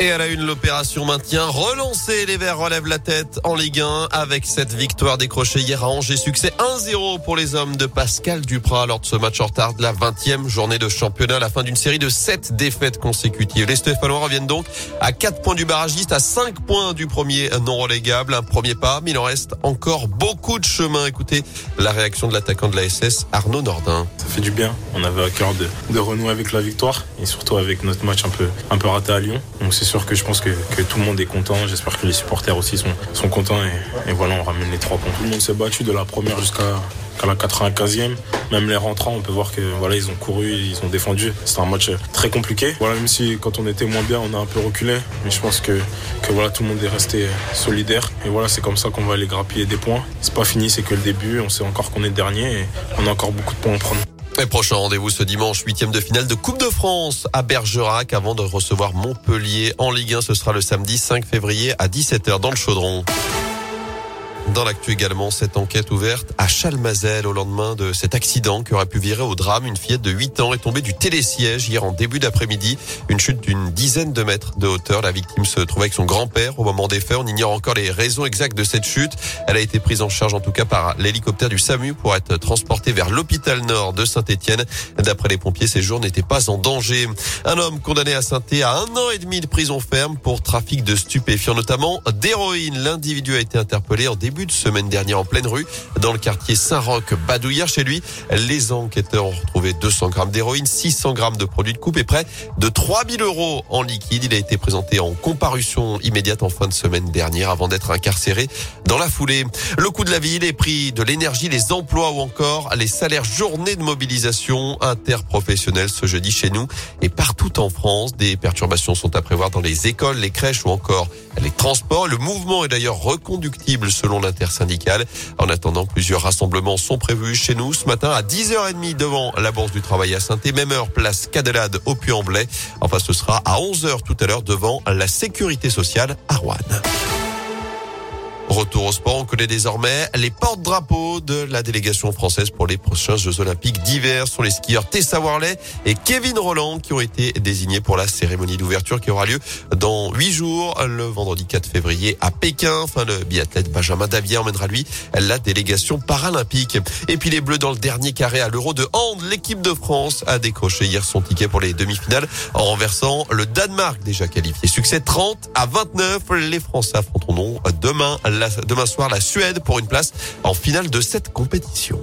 Et à la une, l'opération maintien relancée. Les Verts relèvent la tête en Ligue 1 avec cette victoire décrochée hier à Angers. Succès 1-0 pour les hommes de Pascal Duprat lors de ce match en retard de la 20e journée de championnat à la fin d'une série de 7 défaites consécutives. Les Stéphanois reviennent donc à 4 points du barragiste, à 5 points du premier non relégable. Un premier pas, mais il en reste encore beaucoup de chemin. Écoutez la réaction de l'attaquant de la SS, Arnaud Nordin. Ça fait du bien. On avait à cœur de, de renouer avec la victoire et surtout avec notre match un peu, un peu raté à Lyon. Donc c'est sûr que je pense que, que, tout le monde est content. J'espère que les supporters aussi sont, sont contents. Et, et, voilà, on ramène les trois points. Tout le monde s'est battu de la première jusqu'à la 95e. Même les rentrants, on peut voir que voilà, ils ont couru, ils ont défendu. C'était un match très compliqué. Voilà, même si quand on était moins bien, on a un peu reculé. Mais je pense que, que voilà, tout le monde est resté solidaire. Et voilà, c'est comme ça qu'on va aller grappiller des points. C'est pas fini, c'est que le début. On sait encore qu'on est dernier et on a encore beaucoup de points à prendre. Et prochain rendez-vous ce dimanche, huitième de finale de Coupe de France à Bergerac avant de recevoir Montpellier en Ligue 1. Ce sera le samedi 5 février à 17h dans le Chaudron. Dans l'actu également, cette enquête ouverte à Chalmazel au lendemain de cet accident qui aurait pu virer au drame. Une fillette de 8 ans est tombée du télésiège hier en début d'après-midi. Une chute d'une dizaine de mètres de hauteur. La victime se trouvait avec son grand-père au moment des faits. On ignore encore les raisons exactes de cette chute. Elle a été prise en charge en tout cas par l'hélicoptère du SAMU pour être transportée vers l'hôpital nord de Saint-Etienne. D'après les pompiers, ses jours n'étaient pas en danger. Un homme condamné à saint à un an et demi de prison ferme pour trafic de stupéfiants, notamment d'héroïne. L'individu a été interpellé en début de semaine dernière en pleine rue dans le quartier Saint-Roch, Badouillard. Chez lui, les enquêteurs ont retrouvé 200 grammes d'héroïne, 600 grammes de produits de coupe et près de 3000 euros en liquide. Il a été présenté en comparution immédiate en fin de semaine dernière avant d'être incarcéré dans la foulée. Le coût de la vie, les prix de l'énergie, les emplois ou encore les salaires journée de mobilisation interprofessionnelle ce jeudi chez nous et partout en France. Des perturbations sont à prévoir dans les écoles, les crèches ou encore les transports. Le mouvement est d'ailleurs reconductible selon l'intersyndicale. En attendant, plusieurs rassemblements sont prévus chez nous ce matin à 10h30 devant la Bourse du Travail à saint Même heure, place Cadelade au Puy-en-Velay. Enfin, ce sera à 11h tout à l'heure devant la Sécurité sociale à Rouen. Retour au sport, on connaît désormais les porte-drapeaux de la délégation française pour les prochains Jeux Olympiques d'hiver. sont les skieurs Tessa Worley et Kevin Roland qui ont été désignés pour la cérémonie d'ouverture qui aura lieu dans huit jours, le vendredi 4 février à Pékin. Enfin, le biathlète Benjamin Davier emmènera lui la délégation paralympique. Et puis les Bleus dans le dernier carré à l'Euro de hand. L'équipe de France a décroché hier son ticket pour les demi-finales en renversant le Danemark déjà qualifié. Succès 30 à 29. Les Français affronteront demain demain soir la Suède pour une place en finale de cette compétition.